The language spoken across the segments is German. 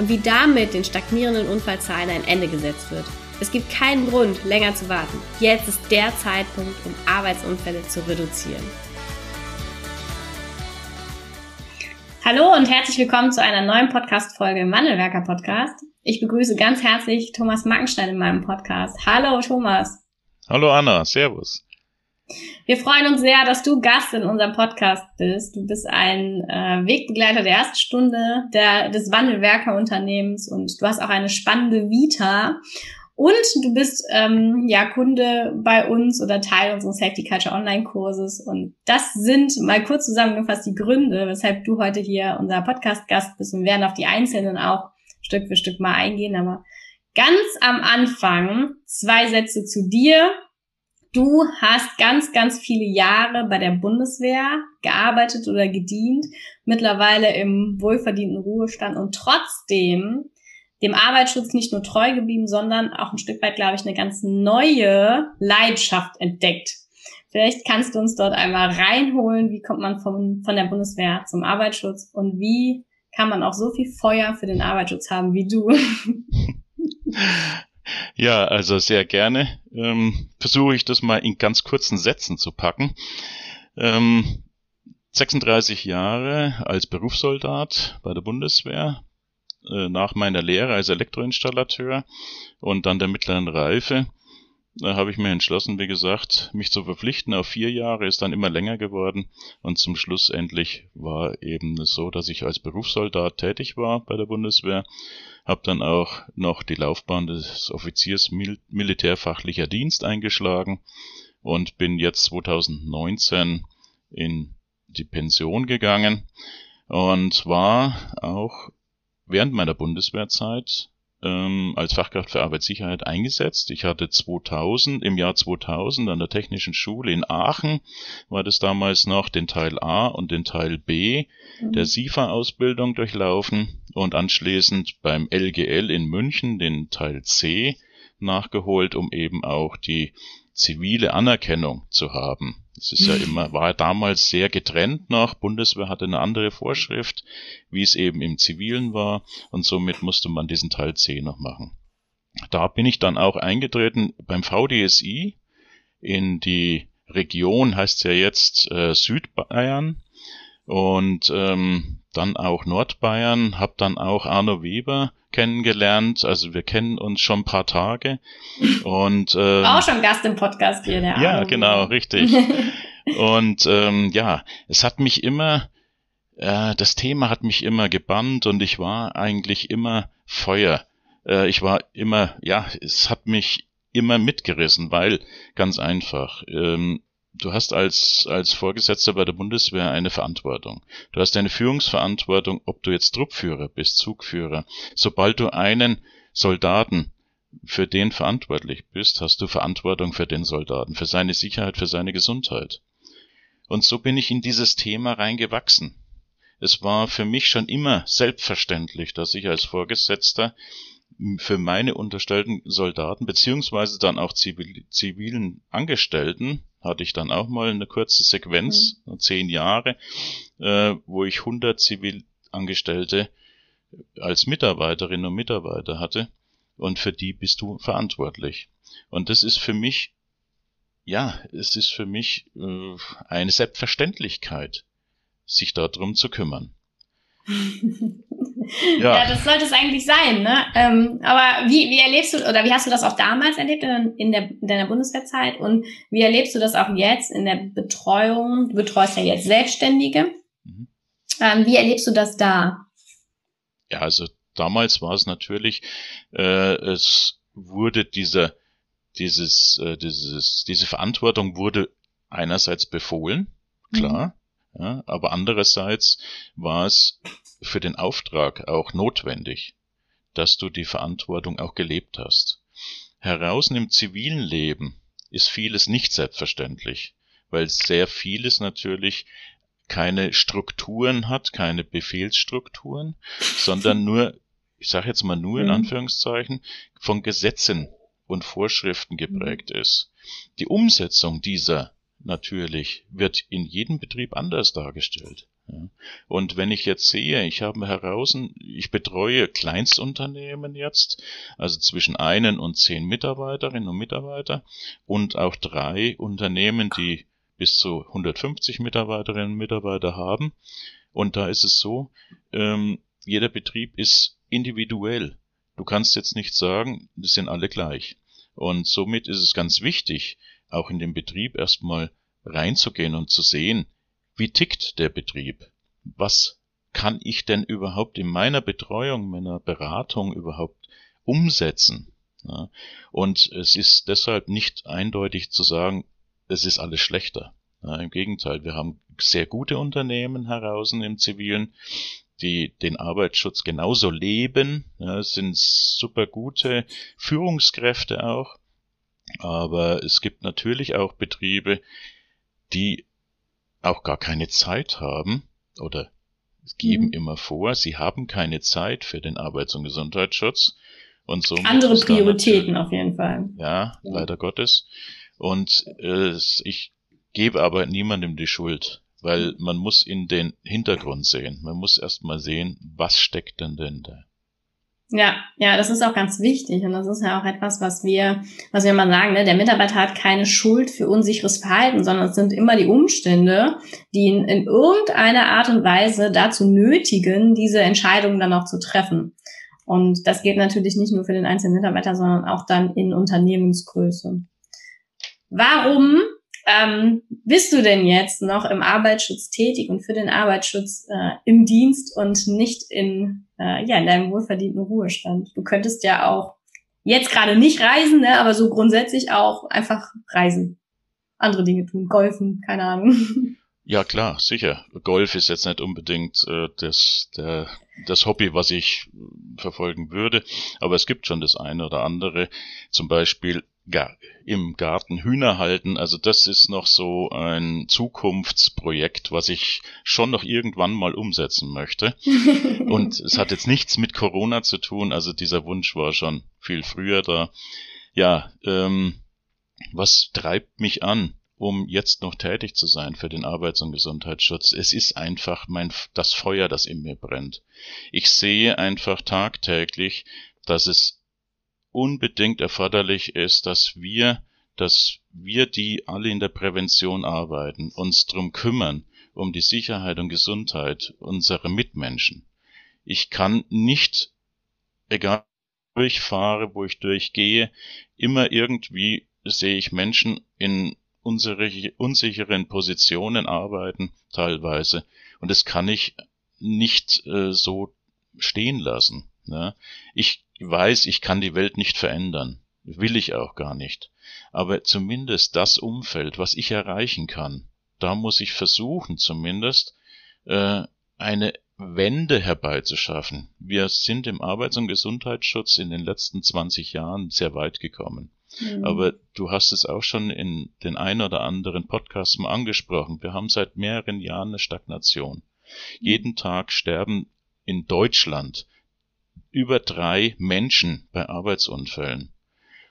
und wie damit den stagnierenden Unfallzahlen ein Ende gesetzt wird. Es gibt keinen Grund, länger zu warten. Jetzt ist der Zeitpunkt, um Arbeitsunfälle zu reduzieren. Hallo und herzlich willkommen zu einer neuen Podcast-Folge im Wandelwerker Podcast. Ich begrüße ganz herzlich Thomas Mackenstein in meinem Podcast. Hallo Thomas. Hallo Anna, Servus. Wir freuen uns sehr, dass du Gast in unserem Podcast bist. Du bist ein äh, Wegbegleiter der ersten Stunde der, des Wandelwerker-Unternehmens und du hast auch eine spannende Vita. Und du bist ähm, ja Kunde bei uns oder Teil unseres Safety Culture Online-Kurses. Und das sind mal kurz zusammengefasst die Gründe, weshalb du heute hier unser Podcast-Gast bist. Und werden auf die einzelnen auch Stück für Stück mal eingehen. Aber ganz am Anfang zwei Sätze zu dir Du hast ganz, ganz viele Jahre bei der Bundeswehr gearbeitet oder gedient, mittlerweile im wohlverdienten Ruhestand und trotzdem dem Arbeitsschutz nicht nur treu geblieben, sondern auch ein Stück weit, glaube ich, eine ganz neue Leidenschaft entdeckt. Vielleicht kannst du uns dort einmal reinholen, wie kommt man von, von der Bundeswehr zum Arbeitsschutz und wie kann man auch so viel Feuer für den Arbeitsschutz haben wie du? Ja, also sehr gerne. Ähm, Versuche ich das mal in ganz kurzen Sätzen zu packen. Ähm, 36 Jahre als Berufssoldat bei der Bundeswehr, äh, nach meiner Lehre als Elektroinstallateur und dann der mittleren Reife da habe ich mir entschlossen, wie gesagt, mich zu verpflichten auf vier Jahre, ist dann immer länger geworden und zum Schluss endlich war eben so, dass ich als Berufssoldat tätig war bei der Bundeswehr habe dann auch noch die Laufbahn des Offiziers Mil Militärfachlicher Dienst eingeschlagen und bin jetzt 2019 in die Pension gegangen und war auch während meiner Bundeswehrzeit ähm, als Fachkraft für Arbeitssicherheit eingesetzt. Ich hatte 2000, im Jahr 2000 an der Technischen Schule in Aachen, war das damals noch, den Teil A und den Teil B mhm. der SIFA-Ausbildung durchlaufen und anschließend beim LGL in München den Teil C nachgeholt, um eben auch die zivile Anerkennung zu haben. Es ist ja immer, war damals sehr getrennt noch. Bundeswehr hatte eine andere Vorschrift, wie es eben im Zivilen war. Und somit musste man diesen Teil C noch machen. Da bin ich dann auch eingetreten beim VDSI in die Region, heißt ja jetzt äh, Südbayern und ähm, dann auch Nordbayern, habe dann auch Arno Weber kennengelernt. Also wir kennen uns schon ein paar Tage. Und ähm, auch schon Gast im Podcast hier, der Ja, Arno genau, richtig. und ähm, ja, es hat mich immer, äh, das Thema hat mich immer gebannt und ich war eigentlich immer Feuer. Äh, ich war immer, ja, es hat mich immer mitgerissen, weil ganz einfach. Ähm, du hast als, als Vorgesetzter bei der Bundeswehr eine Verantwortung. Du hast eine Führungsverantwortung, ob du jetzt Truppführer bist, Zugführer. Sobald du einen Soldaten für den verantwortlich bist, hast du Verantwortung für den Soldaten, für seine Sicherheit, für seine Gesundheit. Und so bin ich in dieses Thema reingewachsen. Es war für mich schon immer selbstverständlich, dass ich als Vorgesetzter für meine unterstellten Soldaten beziehungsweise dann auch zivil, zivilen Angestellten hatte ich dann auch mal eine kurze Sequenz, mhm. zehn Jahre, äh, wo ich 100 Zivilangestellte als Mitarbeiterinnen und Mitarbeiter hatte und für die bist du verantwortlich. Und das ist für mich, ja, es ist für mich äh, eine Selbstverständlichkeit, sich darum zu kümmern. ja. ja, das sollte es eigentlich sein, ne? Ähm, aber wie, wie erlebst du, oder wie hast du das auch damals erlebt in, in, der, in deiner Bundeswehrzeit und wie erlebst du das auch jetzt in der Betreuung? Du betreust ja jetzt Selbstständige. Mhm. Ähm, wie erlebst du das da? Ja, also damals war es natürlich, äh, es wurde dieser, dieses, äh, dieses, diese Verantwortung wurde einerseits befohlen, klar, mhm. Ja, aber andererseits war es für den Auftrag auch notwendig. dass du die Verantwortung auch gelebt hast. Heraus im zivilen Leben ist vieles nicht selbstverständlich, weil sehr vieles natürlich keine Strukturen hat, keine Befehlsstrukturen, sondern nur, ich sage jetzt mal nur in mhm. Anführungszeichen, von Gesetzen und Vorschriften geprägt mhm. ist. Die Umsetzung dieser natürlich wird in jedem Betrieb anders dargestellt. Und wenn ich jetzt sehe, ich habe heraus, ich betreue Kleinstunternehmen jetzt, also zwischen einen und zehn Mitarbeiterinnen und Mitarbeiter und auch drei Unternehmen, die bis zu 150 Mitarbeiterinnen und Mitarbeiter haben. Und da ist es so, ähm, jeder Betrieb ist individuell. Du kannst jetzt nicht sagen, das sind alle gleich. Und somit ist es ganz wichtig, auch in den Betrieb erstmal reinzugehen und zu sehen, wie tickt der Betrieb? Was kann ich denn überhaupt in meiner Betreuung, meiner Beratung überhaupt umsetzen? Ja, und es ist deshalb nicht eindeutig zu sagen, es ist alles schlechter. Ja, Im Gegenteil, wir haben sehr gute Unternehmen heraus im Zivilen, die den Arbeitsschutz genauso leben. Ja, sind super gute Führungskräfte auch. Aber es gibt natürlich auch Betriebe, die auch gar keine Zeit haben oder geben mhm. immer vor, sie haben keine Zeit für den Arbeits- und Gesundheitsschutz. Und so Andere Prioritäten auf jeden Fall. Ja, ja, leider Gottes. Und äh, ich gebe aber niemandem die Schuld, weil man muss in den Hintergrund sehen. Man muss erst mal sehen, was steckt denn denn da. Ja, ja, das ist auch ganz wichtig und das ist ja auch etwas, was wir, was wir immer sagen, ne? der Mitarbeiter hat keine Schuld für unsicheres Verhalten, sondern es sind immer die Umstände, die ihn in irgendeiner Art und Weise dazu nötigen, diese Entscheidungen dann auch zu treffen. Und das geht natürlich nicht nur für den einzelnen Mitarbeiter, sondern auch dann in Unternehmensgröße. Warum ähm, bist du denn jetzt noch im Arbeitsschutz tätig und für den Arbeitsschutz äh, im Dienst und nicht in, äh, ja, in deinem wohlverdienten Ruhestand? Du könntest ja auch jetzt gerade nicht reisen, ne, aber so grundsätzlich auch einfach reisen. Andere Dinge tun, golfen, keine Ahnung. Ja, klar, sicher. Golf ist jetzt nicht unbedingt äh, das, der, das Hobby, was ich äh, verfolgen würde, aber es gibt schon das eine oder andere. Zum Beispiel im Garten Hühner halten. Also das ist noch so ein Zukunftsprojekt, was ich schon noch irgendwann mal umsetzen möchte. Und es hat jetzt nichts mit Corona zu tun. Also dieser Wunsch war schon viel früher da. Ja, ähm, was treibt mich an? um jetzt noch tätig zu sein für den Arbeits- und Gesundheitsschutz. Es ist einfach mein, das Feuer, das in mir brennt. Ich sehe einfach tagtäglich, dass es unbedingt erforderlich ist, dass wir, dass wir, die alle in der Prävention arbeiten, uns drum kümmern, um die Sicherheit und Gesundheit unserer Mitmenschen. Ich kann nicht, egal wo ich fahre, wo ich durchgehe, immer irgendwie sehe ich Menschen in unsere unsicheren Positionen arbeiten teilweise. Und das kann ich nicht äh, so stehen lassen. Ne? Ich weiß, ich kann die Welt nicht verändern. Will ich auch gar nicht. Aber zumindest das Umfeld, was ich erreichen kann, da muss ich versuchen zumindest äh, eine Wende herbeizuschaffen. Wir sind im Arbeits- und Gesundheitsschutz in den letzten 20 Jahren sehr weit gekommen. Mhm. Aber du hast es auch schon in den ein oder anderen Podcasts mal angesprochen. Wir haben seit mehreren Jahren eine Stagnation. Mhm. Jeden Tag sterben in Deutschland über drei Menschen bei Arbeitsunfällen.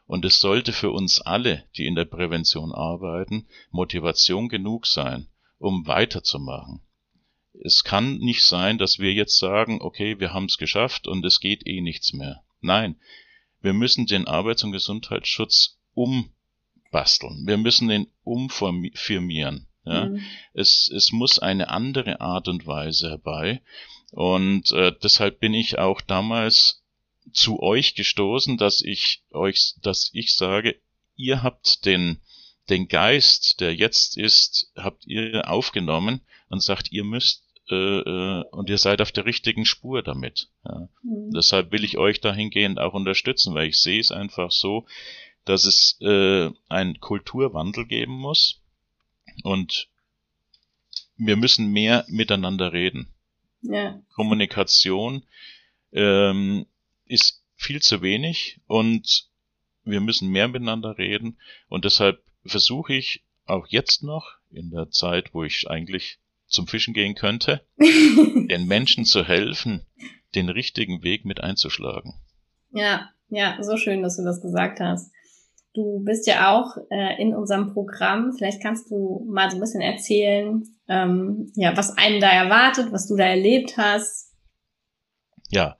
Und es sollte für uns alle, die in der Prävention arbeiten, Motivation genug sein, um weiterzumachen. Es kann nicht sein, dass wir jetzt sagen, okay, wir haben es geschafft und es geht eh nichts mehr. Nein, wir müssen den Arbeits- und Gesundheitsschutz umbasteln. Wir müssen ihn umfirmieren. Ja? Mhm. Es, es muss eine andere Art und Weise herbei. Und äh, deshalb bin ich auch damals zu euch gestoßen, dass ich euch, dass ich sage, ihr habt den, den Geist, der jetzt ist, habt ihr aufgenommen und sagt, ihr müsst äh, äh, und ihr seid auf der richtigen Spur damit. Ja. Mhm. Deshalb will ich euch dahingehend auch unterstützen, weil ich sehe es einfach so, dass es äh, einen Kulturwandel geben muss und wir müssen mehr miteinander reden. Ja. Kommunikation ähm, ist viel zu wenig und wir müssen mehr miteinander reden und deshalb versuche ich auch jetzt noch in der Zeit, wo ich eigentlich zum Fischen gehen könnte, den Menschen zu helfen, den richtigen Weg mit einzuschlagen. Ja, ja, so schön, dass du das gesagt hast. Du bist ja auch äh, in unserem Programm. Vielleicht kannst du mal so ein bisschen erzählen, ähm, ja, was einen da erwartet, was du da erlebt hast. Ja,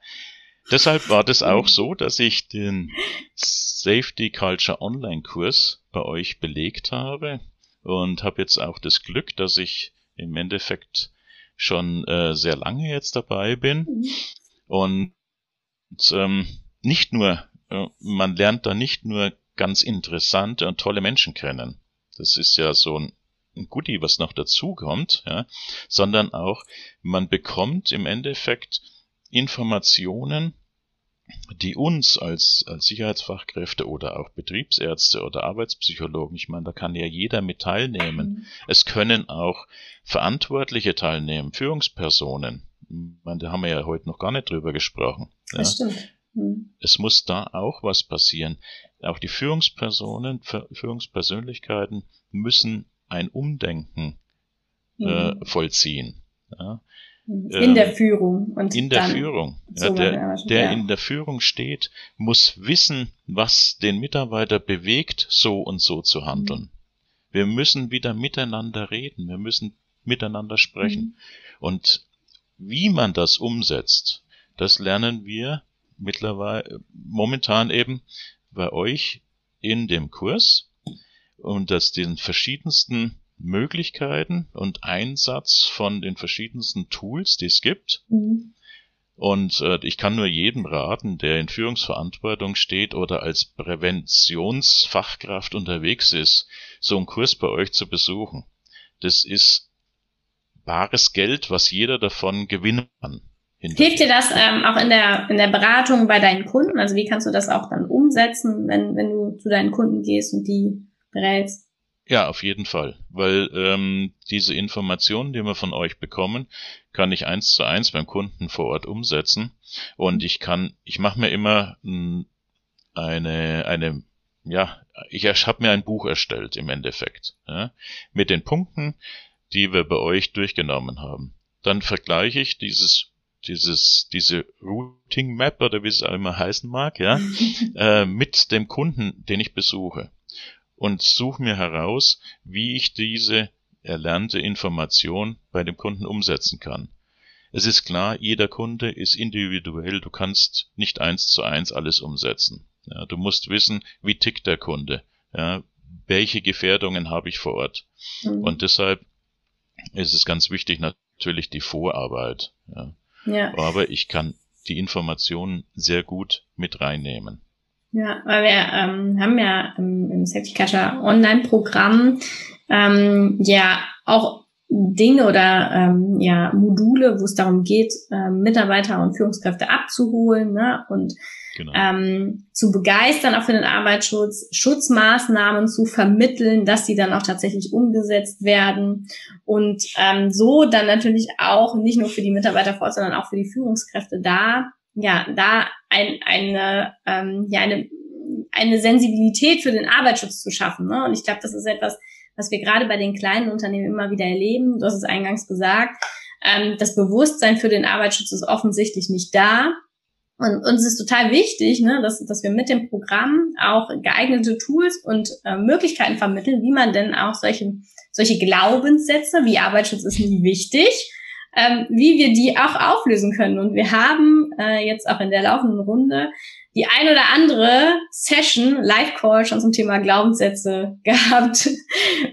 deshalb war das auch so, dass ich den Safety Culture Online Kurs bei euch belegt habe und habe jetzt auch das Glück, dass ich im Endeffekt schon äh, sehr lange jetzt dabei bin mhm. und, ähm, nicht nur, äh, man lernt da nicht nur ganz interessante und tolle Menschen kennen. Das ist ja so ein, Goodie, was noch dazukommt, ja, sondern auch man bekommt im Endeffekt Informationen, die uns als, als Sicherheitsfachkräfte oder auch Betriebsärzte oder Arbeitspsychologen, ich meine, da kann ja jeder mit teilnehmen. Mhm. Es können auch Verantwortliche teilnehmen, Führungspersonen. Ich meine, da haben wir ja heute noch gar nicht drüber gesprochen. Das ja. stimmt. Mhm. Es muss da auch was passieren. Auch die Führungspersonen, Führungspersönlichkeiten müssen ein Umdenken äh, mhm. vollziehen. Ja. Mhm. In der Führung. Und in der Führung. Ja, der, der ja. in der Führung steht, muss wissen, was den Mitarbeiter bewegt, so und so zu handeln. Mhm. Wir müssen wieder miteinander reden. Wir müssen miteinander sprechen. Mhm. Und wie man das umsetzt, das lernen wir mittlerweile, momentan eben bei euch in dem Kurs und das den verschiedensten Möglichkeiten und Einsatz von den verschiedensten Tools, die es gibt. Mhm. Und äh, ich kann nur jedem raten, der in Führungsverantwortung steht oder als Präventionsfachkraft unterwegs ist, so einen Kurs bei euch zu besuchen. Das ist bares Geld, was jeder davon gewinnen kann. Hilft dir das ähm, auch in der, in der Beratung bei deinen Kunden? Also wie kannst du das auch dann umsetzen, wenn, wenn du zu deinen Kunden gehst und die berätst? Ja, auf jeden Fall, weil ähm, diese Informationen, die wir von euch bekommen, kann ich eins zu eins beim Kunden vor Ort umsetzen und ich kann, ich mache mir immer hm, eine eine ja, ich habe mir ein Buch erstellt im Endeffekt ja, mit den Punkten, die wir bei euch durchgenommen haben. Dann vergleiche ich dieses dieses, diese Routing Map oder wie es auch immer heißen mag, ja, äh, mit dem Kunden, den ich besuche. Und suche mir heraus, wie ich diese erlernte Information bei dem Kunden umsetzen kann. Es ist klar, jeder Kunde ist individuell, du kannst nicht eins zu eins alles umsetzen. Ja, du musst wissen, wie tickt der Kunde, ja, welche Gefährdungen habe ich vor Ort. Mhm. Und deshalb ist es ganz wichtig natürlich die Vorarbeit. Ja. Ja. Aber ich kann die Informationen sehr gut mit reinnehmen. Ja, weil wir ähm, haben ja im, im Safety Culture Online-Programm ähm, ja auch Dinge oder ähm, ja Module, wo es darum geht, äh, Mitarbeiter und Führungskräfte abzuholen ne, und genau. ähm, zu begeistern auch für den Arbeitsschutz, Schutzmaßnahmen zu vermitteln, dass sie dann auch tatsächlich umgesetzt werden und ähm, so dann natürlich auch nicht nur für die Mitarbeiter vor sondern auch für die Führungskräfte da, ja, da ein, eine, ähm, ja, eine, eine Sensibilität für den Arbeitsschutz zu schaffen. Ne? Und ich glaube, das ist etwas, was wir gerade bei den kleinen Unternehmen immer wieder erleben. Du hast es eingangs gesagt. Ähm, das Bewusstsein für den Arbeitsschutz ist offensichtlich nicht da. Und uns ist total wichtig, ne, dass, dass wir mit dem Programm auch geeignete Tools und äh, Möglichkeiten vermitteln, wie man denn auch solche, solche Glaubenssätze, wie Arbeitsschutz ist nie wichtig, ähm, wie wir die auch auflösen können. Und wir haben äh, jetzt auch in der laufenden Runde die ein oder andere Session, Live-Call schon zum Thema Glaubenssätze gehabt.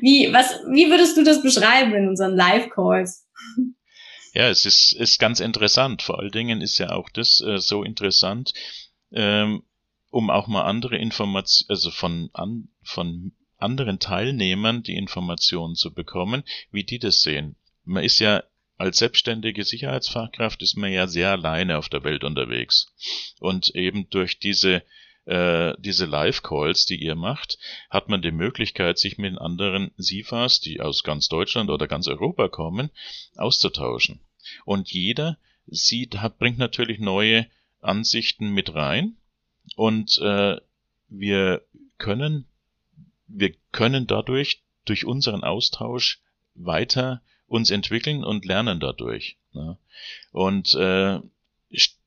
Wie, was, wie würdest du das beschreiben in unseren Live-Calls? Ja, es ist, ist ganz interessant. Vor allen Dingen ist ja auch das äh, so interessant, ähm, um auch mal andere Informationen, also von, an, von anderen Teilnehmern die Informationen zu bekommen, wie die das sehen. Man ist ja als selbstständige Sicherheitsfachkraft ist man ja sehr alleine auf der Welt unterwegs. Und eben durch diese äh, diese Live-Calls, die ihr macht, hat man die Möglichkeit, sich mit anderen SIFAs, die aus ganz Deutschland oder ganz Europa kommen, auszutauschen. Und jeder sieht, hat, bringt natürlich neue Ansichten mit rein und äh, wir können, wir können dadurch, durch unseren Austausch weiter uns entwickeln und lernen dadurch. Ne? Und äh,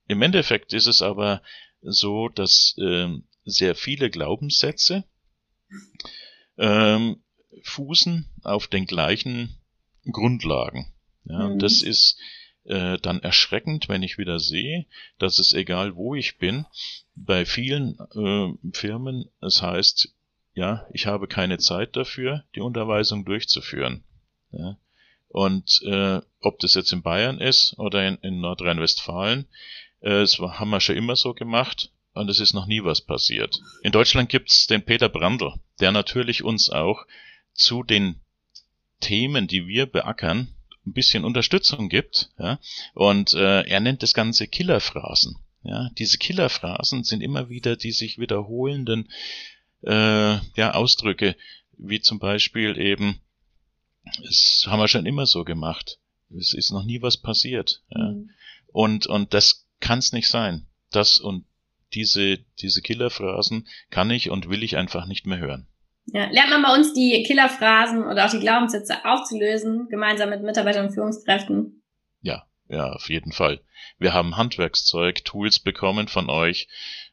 im Endeffekt ist es aber so, dass äh, sehr viele Glaubenssätze ähm, fußen auf den gleichen Grundlagen. Ja, mhm. Das ist äh, dann erschreckend, wenn ich wieder sehe, dass es egal wo ich bin, bei vielen äh, Firmen es heißt, ja, ich habe keine Zeit dafür, die Unterweisung durchzuführen. Ja. Und äh, ob das jetzt in Bayern ist oder in, in Nordrhein-Westfalen, äh, das haben wir schon immer so gemacht und es ist noch nie was passiert. In Deutschland gibt's den Peter Brandl, der natürlich uns auch zu den Themen, die wir beackern, ein bisschen Unterstützung gibt. Ja? Und äh, er nennt das Ganze Killerphrasen. Ja? Diese Killerphrasen sind immer wieder die sich wiederholenden äh, ja, Ausdrücke, wie zum Beispiel eben, es haben wir schon immer so gemacht. Es ist noch nie was passiert. Ja? Mhm. Und, und das kann es nicht sein. Das und diese, diese Killerphrasen kann ich und will ich einfach nicht mehr hören. Ja, lernt man bei uns die Killerphrasen oder auch die Glaubenssätze aufzulösen, gemeinsam mit Mitarbeitern und Führungskräften? Ja, ja, auf jeden Fall. Wir haben Handwerkszeug, Tools bekommen von euch.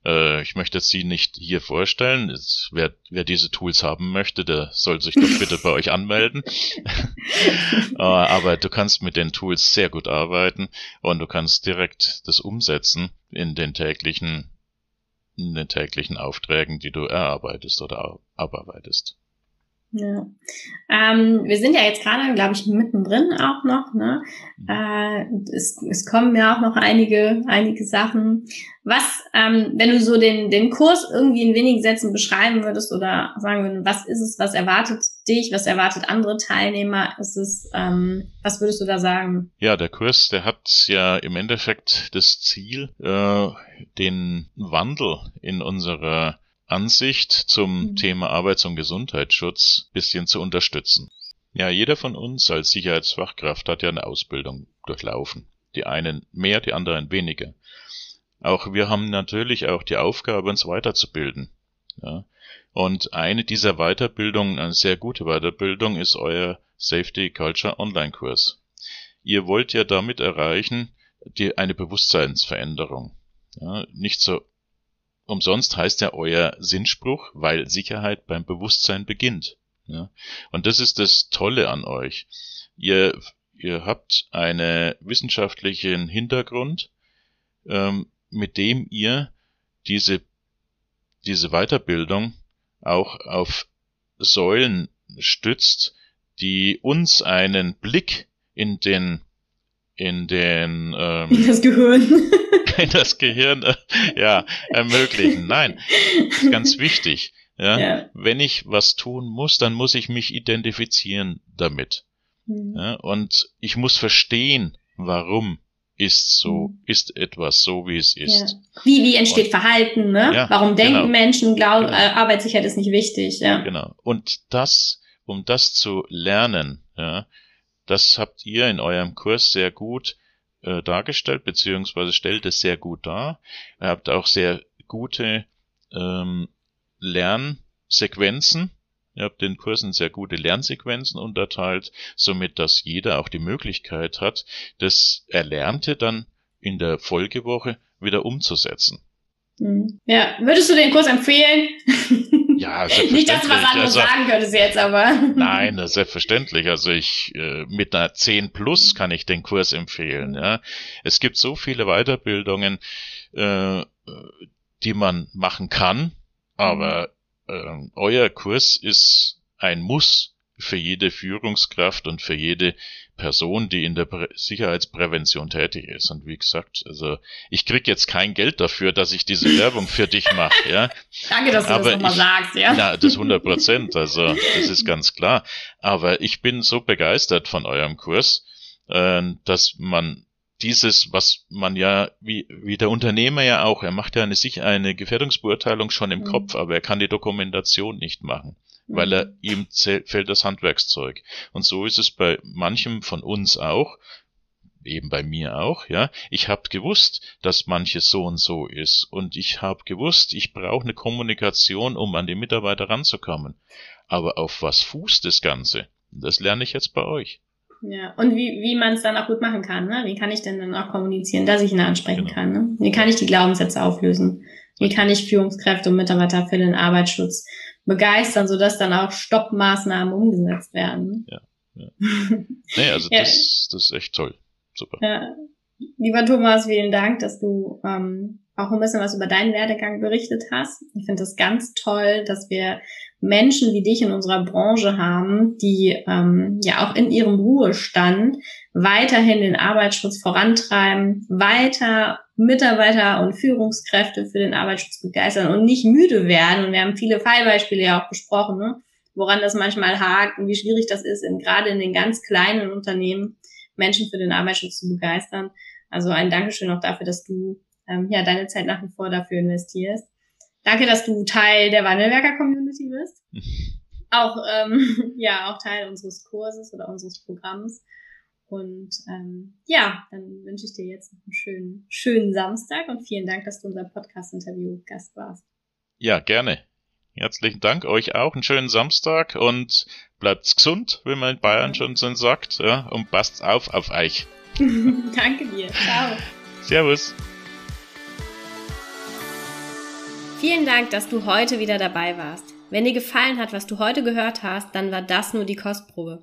Äh, ich möchte sie nicht hier vorstellen. Es, wer, wer diese Tools haben möchte, der soll sich doch bitte bei euch anmelden. äh, aber du kannst mit den Tools sehr gut arbeiten und du kannst direkt das umsetzen in den täglichen in den täglichen Aufträgen, die du erarbeitest oder abarbeitest. Ja. Ähm, wir sind ja jetzt gerade, glaube ich, mittendrin auch noch. Ne? Mhm. Äh, es, es kommen ja auch noch einige, einige Sachen. Was, ähm, wenn du so den, den Kurs irgendwie in wenigen Sätzen beschreiben würdest oder sagen würdest, was ist es, was erwartet dich, was erwartet andere Teilnehmer, ist es, ähm, was würdest du da sagen? Ja, der Kurs, der hat ja im Endeffekt das Ziel, äh, den Wandel in unserer Ansicht zum mhm. Thema Arbeits- und Gesundheitsschutz bisschen zu unterstützen. Ja, jeder von uns als Sicherheitsfachkraft hat ja eine Ausbildung durchlaufen. Die einen mehr, die anderen weniger. Auch wir haben natürlich auch die Aufgabe, uns weiterzubilden. Ja. Und eine dieser Weiterbildungen, eine sehr gute Weiterbildung, ist euer Safety Culture Online-Kurs. Ihr wollt ja damit erreichen, die, eine Bewusstseinsveränderung. Ja, nicht so Umsonst heißt ja euer Sinnspruch, weil Sicherheit beim Bewusstsein beginnt. Ja? Und das ist das Tolle an euch. Ihr, ihr habt einen wissenschaftlichen Hintergrund, ähm, mit dem ihr diese, diese Weiterbildung auch auf Säulen stützt, die uns einen Blick in den in den ähm, in das Gehirn in das Gehirn äh, ja ermöglichen. Nein, ganz wichtig. Ja, ja, wenn ich was tun muss, dann muss ich mich identifizieren damit. Mhm. Ja, und ich muss verstehen, warum ist so, mhm. ist etwas so, wie es ist. Ja. Wie, wie entsteht und, Verhalten, ne? Warum denken genau, Menschen, glauben, genau. äh, Arbeitssicherheit ist nicht wichtig, ja. Genau. Und das, um das zu lernen, ja, das habt ihr in eurem Kurs sehr gut äh, dargestellt, beziehungsweise stellt es sehr gut dar. Ihr habt auch sehr gute ähm, Lernsequenzen. Ihr habt den Kursen sehr gute Lernsequenzen unterteilt, somit dass jeder auch die Möglichkeit hat, das Erlernte dann in der Folgewoche wieder umzusetzen. Hm. Ja, würdest du den Kurs empfehlen? Ja, Nicht, dass du was anderes also, sagen könntest jetzt, aber. Nein, selbstverständlich. Also ich, äh, mit einer 10 plus kann ich den Kurs empfehlen, ja. Es gibt so viele Weiterbildungen, äh, die man machen kann, aber äh, euer Kurs ist ein Muss für jede Führungskraft und für jede Person, die in der Prä Sicherheitsprävention tätig ist. Und wie gesagt, also ich krieg jetzt kein Geld dafür, dass ich diese Werbung für dich mache. Ja? Danke, dass du Aber das nochmal sagst. Ja, na, das 100 Prozent, also das ist ganz klar. Aber ich bin so begeistert von eurem Kurs, äh, dass man dieses, was man ja, wie, wie der Unternehmer ja auch, er macht ja eine, sich eine Gefährdungsbeurteilung schon im mhm. Kopf, aber er kann die Dokumentation nicht machen weil er mhm. ihm fällt das Handwerkszeug. Und so ist es bei manchem von uns auch. eben bei mir auch, ja. Ich habe gewusst, dass manches so und so ist und ich habe gewusst, ich brauche eine Kommunikation, um an die Mitarbeiter ranzukommen. Aber auf was fußt das Ganze? Das lerne ich jetzt bei euch. Ja, und wie, wie man es dann auch gut machen kann, ne? Wie kann ich denn dann auch kommunizieren, dass ich ihn ansprechen genau. kann, ne? Wie kann ich die Glaubenssätze auflösen? Wie kann ich Führungskräfte und Mitarbeiter für den Arbeitsschutz begeistern, sodass dann auch Stoppmaßnahmen umgesetzt werden? Ja. ja. nee, also ja. das, das ist echt toll. Super. Ja. Lieber Thomas, vielen Dank, dass du ähm, auch ein bisschen was über deinen Werdegang berichtet hast. Ich finde das ganz toll, dass wir Menschen wie dich in unserer Branche haben, die ähm, ja auch in ihrem Ruhestand weiterhin den Arbeitsschutz vorantreiben, weiter Mitarbeiter und Führungskräfte für den Arbeitsschutz begeistern und nicht müde werden. Und wir haben viele Fallbeispiele ja auch besprochen, ne? woran das manchmal hakt und wie schwierig das ist, in, gerade in den ganz kleinen Unternehmen Menschen für den Arbeitsschutz zu begeistern. Also ein Dankeschön auch dafür, dass du ähm, ja deine Zeit nach wie vor dafür investierst. Danke, dass du Teil der Wandelwerker-Community bist. auch ähm, ja auch Teil unseres Kurses oder unseres Programms. Und ähm, ja, dann wünsche ich dir jetzt einen schönen, schönen Samstag und vielen Dank, dass du unser Podcast-Interview Gast warst. Ja, gerne. Herzlichen Dank euch auch. Einen schönen Samstag und bleibt gesund, wie man in Bayern schon so sagt, ja, und passt auf auf euch. Danke dir. Ciao. Servus. Vielen Dank, dass du heute wieder dabei warst. Wenn dir gefallen hat, was du heute gehört hast, dann war das nur die Kostprobe.